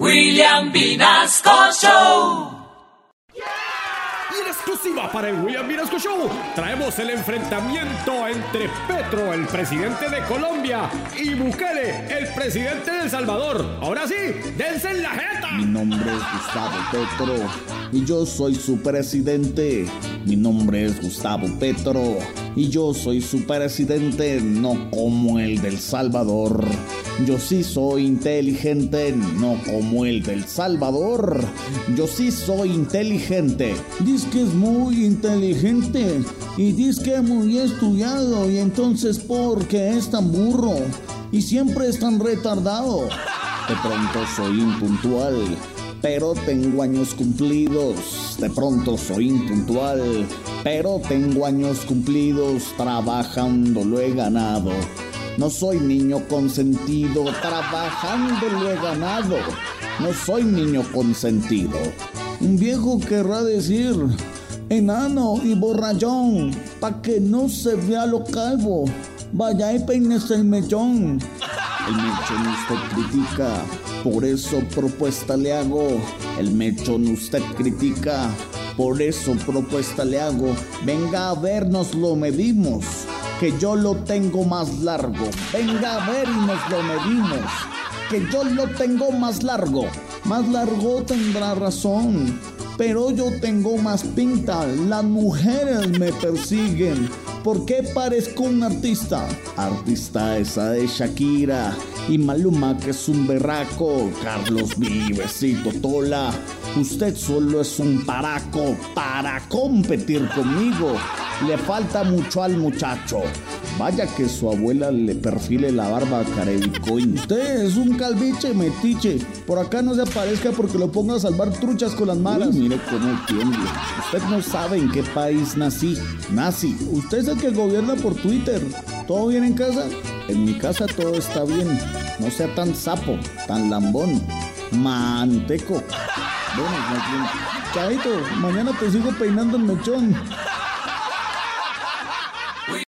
William Vinasco Show. Y en exclusiva para el William Vinasco Show, traemos el enfrentamiento entre Petro, el presidente de Colombia, y Bukele, el presidente de El Salvador. Ahora sí, dense en la jeta. Mi nombre es Gustavo Petro y yo soy su presidente. Mi nombre es Gustavo Petro y yo soy su presidente, no como el del Salvador. Yo sí soy inteligente, no como el del Salvador. Yo sí soy inteligente. Dice que es muy inteligente y dice que es muy estudiado y entonces ¿por qué es tan burro? Y siempre es tan retardado. De pronto soy impuntual, pero tengo años cumplidos. De pronto soy impuntual, pero tengo años cumplidos. Trabajando lo he ganado. No soy niño consentido, trabajando lo he ganado. No soy niño consentido. Un viejo querrá decir, enano y borrallón, pa' que no se vea lo calvo. Vaya y peines el mechón. El mechón usted critica, por eso propuesta le hago. El mechón usted critica, por eso propuesta le hago. Venga a vernos lo medimos que yo lo tengo más largo. Venga a ver y nos lo medimos, que yo lo tengo más largo. Más largo tendrá razón, pero yo tengo más pinta. Las mujeres me persiguen. ¿Por qué parezco un artista? Artista esa de Shakira y Maluma que es un berraco. Carlos Vives y Totola. Usted solo es un paraco para competir conmigo. Le falta mucho al muchacho. Vaya que su abuela le perfile la barba a Carevicoin. Usted es un calviche metiche. Por acá no se aparezca porque lo ponga a salvar truchas con las malas. Uy, mire cómo tiembla. Usted no sabe en qué país nací. Nazi. Usted es el que gobierna por Twitter. ¿Todo bien en casa? En mi casa todo está bien. No sea tan sapo, tan lambón. Manteco. Bueno, más bien. Chaito, mañana te sigo peinando el mechón.